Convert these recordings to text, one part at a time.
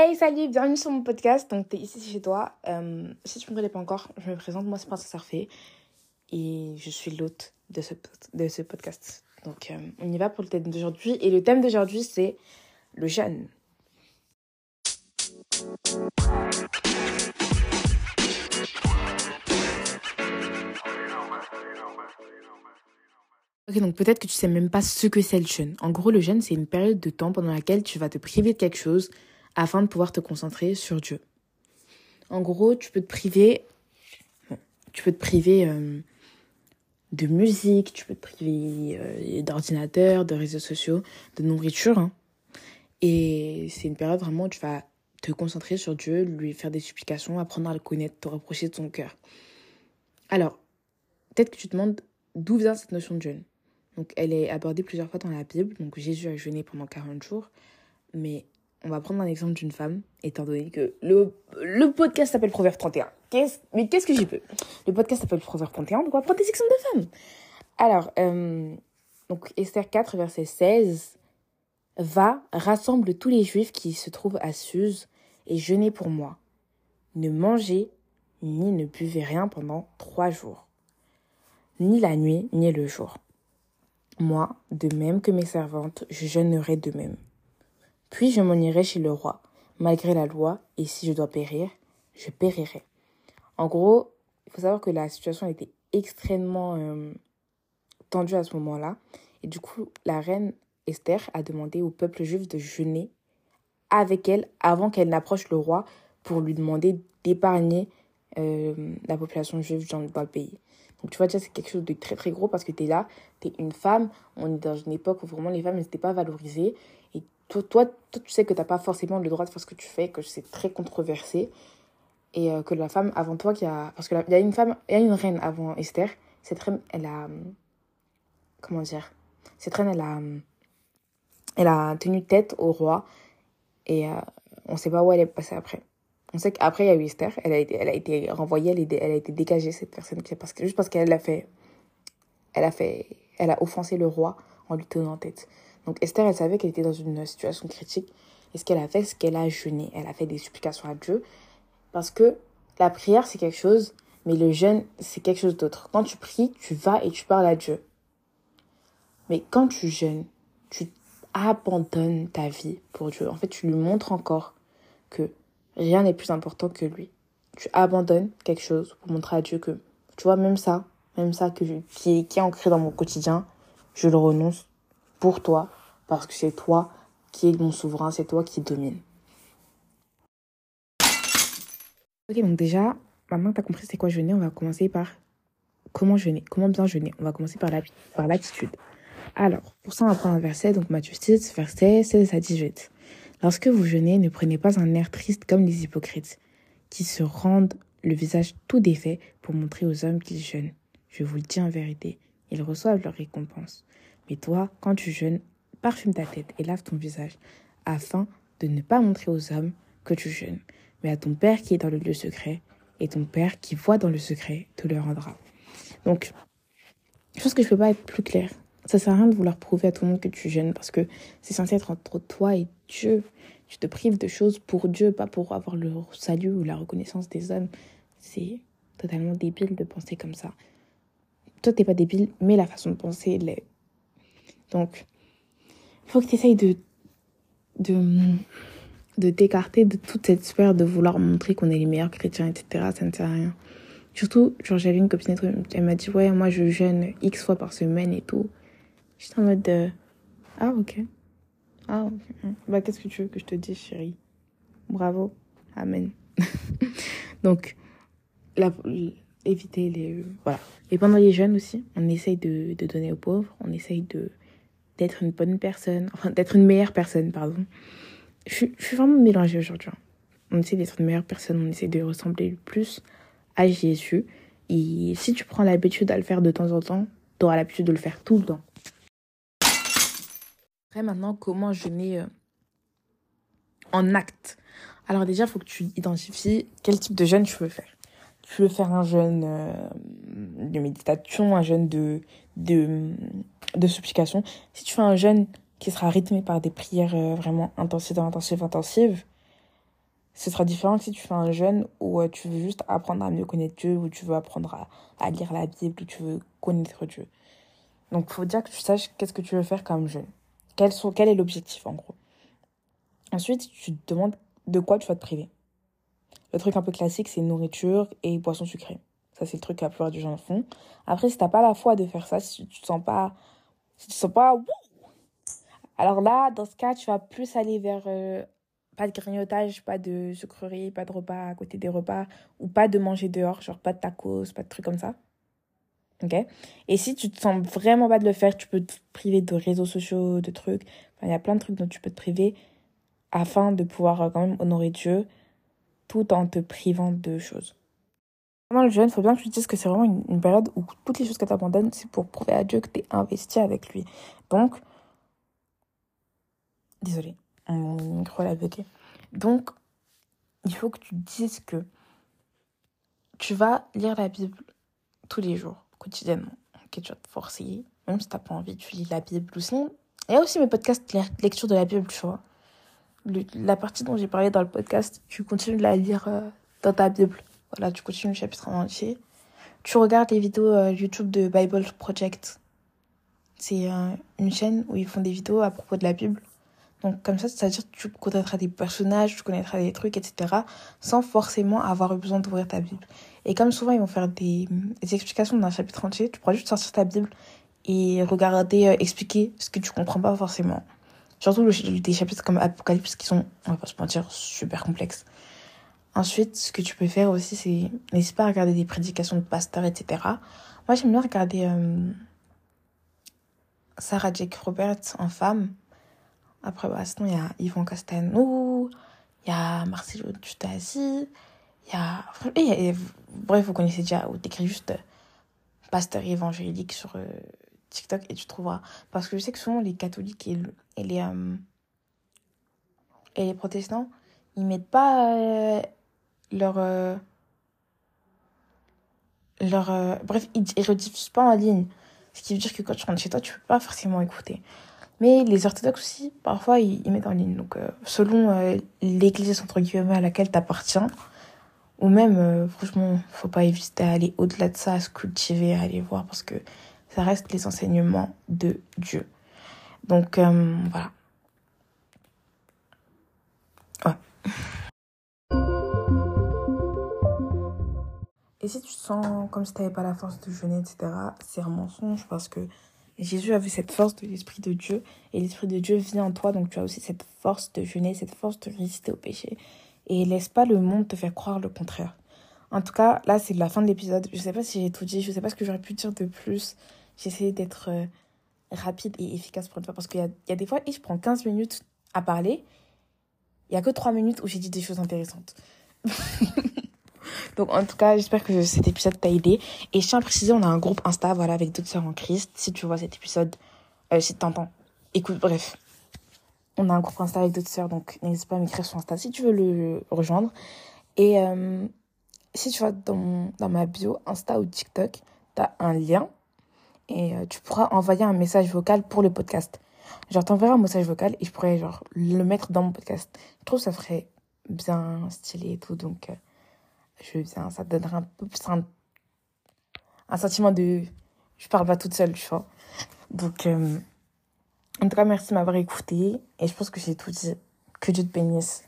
Hey, salut, bienvenue sur mon podcast. Donc, t'es ici chez toi. Euh, si tu me connais pas encore, je me présente. Moi, c'est Princesse Sarfait. Et je suis l'hôte de ce, de ce podcast. Donc, euh, on y va pour le thème d'aujourd'hui. Et le thème d'aujourd'hui, c'est le jeûne. Ok, donc peut-être que tu sais même pas ce que c'est le jeûne. En gros, le jeûne, c'est une période de temps pendant laquelle tu vas te priver de quelque chose afin de pouvoir te concentrer sur Dieu. En gros, tu peux te priver, tu peux te priver euh, de musique, tu peux te priver euh, d'ordinateur, de réseaux sociaux, de nourriture. Hein. Et c'est une période vraiment où tu vas te concentrer sur Dieu, lui faire des supplications, apprendre à le connaître, te rapprocher de son cœur. Alors, peut-être que tu te demandes d'où vient cette notion de jeûne. Donc, elle est abordée plusieurs fois dans la Bible. Donc, Jésus a jeûné pendant 40 jours. Mais on va prendre un exemple d'une femme, étant donné que le, le podcast s'appelle Proverbe 31. mais qu'est-ce que j'y peux? Le podcast s'appelle Proverbe 31, donc on va prendre des exemples de femmes. Alors, euh, donc Esther 4, verset 16, Va, rassemble tous les juifs qui se trouvent à Suse et jeûnez pour moi. Ne mangez ni ne buvez rien pendant trois jours, ni la nuit, ni le jour. Moi, de même que mes servantes, je jeûnerai de même. Puis je m'en irai chez le roi, malgré la loi, et si je dois périr, je périrai. En gros, il faut savoir que la situation était extrêmement euh, tendue à ce moment-là. Et du coup, la reine Esther a demandé au peuple juif de jeûner avec elle avant qu'elle n'approche le roi pour lui demander d'épargner euh, la population juive dans, le pays. Donc tu vois déjà c'est quelque chose de très très gros parce que tu es là, tu es une femme, on est dans une époque où vraiment les femmes n'étaient pas valorisées toi, toi, tu sais que tu n'as pas forcément le droit de faire ce que tu fais, que c'est très controversé. Et euh, que la femme avant toi qui a. Parce qu'il y a une femme, il y a une reine avant Esther. Cette reine, elle a. Comment dire? Cette reine, elle a. Elle a tenu tête au roi. Et euh, on sait pas où elle est passée après. On sait qu'après, il y a eu Esther. Elle a été, elle a été renvoyée, elle, elle a été dégagée, cette personne. Parce que, juste parce qu'elle a fait. Elle a fait. Elle a offensé le roi en lui tenant tête. Donc Esther, elle savait qu'elle était dans une situation critique. Et ce qu'elle a fait, c'est qu'elle a jeûné. Elle a fait des supplications à Dieu. Parce que la prière, c'est quelque chose, mais le jeûne, c'est quelque chose d'autre. Quand tu pries, tu vas et tu parles à Dieu. Mais quand tu jeûnes, tu abandonnes ta vie pour Dieu. En fait, tu lui montres encore que rien n'est plus important que lui. Tu abandonnes quelque chose pour montrer à Dieu que, tu vois, même ça, même ça que qui, qui est ancré dans mon quotidien, je le renonce pour toi, parce que c'est toi qui es mon souverain, c'est toi qui domine. Ok, donc déjà, maintenant que tu as compris c'est quoi jeûner, on va commencer par comment jeûner, comment bien jeûner. On va commencer par l'attitude. Alors, pour ça, on va prendre un verset, donc Matthieu 6, verset 16 à 18. Lorsque vous jeûnez, ne prenez pas un air triste comme les hypocrites, qui se rendent le visage tout défait pour montrer aux hommes qu'ils jeûnent. Je vous le dis en vérité, ils reçoivent leur récompense. Mais toi, quand tu jeûnes, parfume ta tête et lave ton visage, afin de ne pas montrer aux hommes que tu jeûnes, mais à ton Père qui est dans le lieu secret, et ton Père qui voit dans le secret te le rendra. Donc, je pense que je peux pas être plus claire. Ça sert à rien de vouloir prouver à tout le monde que tu jeûnes, parce que c'est censé être entre toi et Dieu. Tu te prives de choses pour Dieu, pas pour avoir le salut ou la reconnaissance des hommes. C'est totalement débile de penser comme ça. Toi, t'es pas débile, mais la façon de penser l'est. Donc, il faut que tu essayes de, de, de t'écarter de toute cette sphère de vouloir montrer qu'on est les meilleurs chrétiens, etc. Ça ne sert à rien. Surtout, genre, j'avais une copine, elle m'a dit, ouais, moi, je jeûne X fois par semaine et tout. J'étais en mode, de, ah, ok. Ah, ok. Bah, qu'est-ce que tu veux que je te dise, chérie? Bravo. Amen. Donc, éviter les... Voilà. Et pendant les jeûnes aussi, on essaye de, de donner aux pauvres, on essaye de d'être une bonne personne, enfin d'être une meilleure personne, pardon. Je, suis vraiment mélangée aujourd'hui. Hein. On essaie d'être une meilleure personne, on essaie de ressembler le plus à Jésus. Et si tu prends l'habitude à le faire de temps en temps, tu auras l'habitude de le faire tout le temps. Après, maintenant, comment jeûner euh, en acte? Alors déjà, il faut que tu identifies quel type de jeûne tu veux faire. Tu veux faire un jeûne euh, de méditation, un jeûne de, de, de supplication. Si tu fais un jeûne qui sera rythmé par des prières euh, vraiment intensives, intensives, intensives, ce sera différent que si tu fais un jeûne où euh, tu veux juste apprendre à mieux connaître Dieu, où tu veux apprendre à, à lire la Bible, où tu veux connaître Dieu. Donc, il faut dire que tu saches qu'est-ce que tu veux faire comme jeûne. Quel, sont, quel est l'objectif, en gros? Ensuite, tu te demandes de quoi tu vas te priver. Le truc un peu classique, c'est nourriture et boissons sucrées. Ça, c'est le truc que la plupart des gens font. Après, si t'as pas la foi de faire ça, si tu te sens pas, si tu te sens pas, alors là, dans ce cas, tu vas plus aller vers euh, pas de grignotage, pas de sucrerie, pas de repas à côté des repas, ou pas de manger dehors, genre pas de tacos, pas de trucs comme ça. Ok? Et si tu te sens vraiment pas de le faire, tu peux te priver de réseaux sociaux, de trucs. il y a plein de trucs dont tu peux te priver afin de pouvoir euh, quand même honorer Dieu tout en te privant de choses. Pendant le jeûne, il faut bien que tu te dises que c'est vraiment une, période où toutes les choses que tu abandonnes, c'est pour prouver à Dieu que tu es investi avec lui. Donc, désolé, mon micro l'a bloqué. Donc, il faut que tu te dises que tu vas lire la Bible tous les jours, quotidiennement. Ok, tu vas te forcer, même si tu n'as pas envie, tu lis la Bible ou sinon. Il y a aussi mes podcasts lecture de la Bible, tu vois la partie dont j'ai parlé dans le podcast, tu continues de la lire euh, dans ta Bible. Voilà, tu continues le chapitre en entier. Tu regardes les vidéos euh, YouTube de Bible Project. C'est euh, une chaîne où ils font des vidéos à propos de la Bible. Donc comme ça, c'est-à-dire que tu connaîtras des personnages, tu connaîtras des trucs, etc. sans forcément avoir besoin d'ouvrir ta Bible. Et comme souvent ils vont faire des, des explications d'un chapitre entier, tu pourras juste sortir ta Bible et regarder, expliquer ce que tu comprends pas forcément. Surtout le, des chapitres comme Apocalypse qui sont, on va pas se mentir, super complexes. Ensuite, ce que tu peux faire aussi, c'est n'hésite pas à regarder des prédications de pasteurs, etc. Moi, j'aime bien regarder euh, Sarah Jake Roberts en femme. Après, bah, sinon, il y a Yvon Castanou, il y a Marcelo Tutasi, il y a... Bref, vous connaissez déjà, ou t'écris juste pasteur évangélique sur... Euh, TikTok et tu trouveras. Parce que je sais que souvent les catholiques et, les, euh, et les protestants, ils mettent pas euh, leur. Euh, leur bref, ils, ils rediffusent pas en ligne. Ce qui veut dire que quand tu rentres chez toi, tu peux pas forcément écouter. Mais les orthodoxes aussi, parfois, ils, mettent en ligne. Donc, selon l'église, entre guillemets, à laquelle tu appartiens, ou même, franchement, faut pas éviter à aller au-delà de ça, à se cultiver, à aller voir, parce que ça reste les enseignements de Dieu. Donc euh, voilà. Et si tu te sens comme si tu n'avais pas la force de jeûner, etc., c'est un mensonge parce que Jésus avait cette force de l'Esprit de Dieu et l'Esprit de Dieu vit en toi, donc tu as aussi cette force de jeûner, cette force de résister au péché. Et laisse pas le monde te faire croire le contraire. En tout cas, là, c'est la fin de l'épisode. Je sais pas si j'ai tout dit, je sais pas ce que j'aurais pu dire de plus. J'ai essayé d'être euh, rapide et efficace pour une fois parce qu'il y a, des fois, je prends 15 minutes à parler. Il y a que 3 minutes où j'ai dit des choses intéressantes. Donc, en tout cas, j'espère que cet épisode t'a aidé. Et je tiens à préciser, on a un groupe Insta, voilà, avec d'autres sœurs en Christ. Si tu vois cet épisode, euh, si tu t'entends, écoute, bref. On a un groupe Insta avec d'autres sœurs, donc n'hésite pas à m'écrire sur Insta si tu veux le rejoindre. Et euh, si tu vas dans, dans ma bio Insta ou TikTok, tu as un lien et euh, tu pourras envoyer un message vocal pour le podcast. Genre, t'enverras un message vocal et je pourrais, genre, le mettre dans mon podcast. Je trouve que ça ferait bien stylé et tout, donc euh, je veux bien, ça te donnera un peu plus un, un, sentiment de. Je parle pas toute seule, tu vois. Donc, euh, en tout cas, merci de m'avoir écouté et je pense que j'ai tout dit. Que Dieu te bénisse.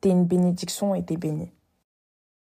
T'es une bénédiction et t'es béni.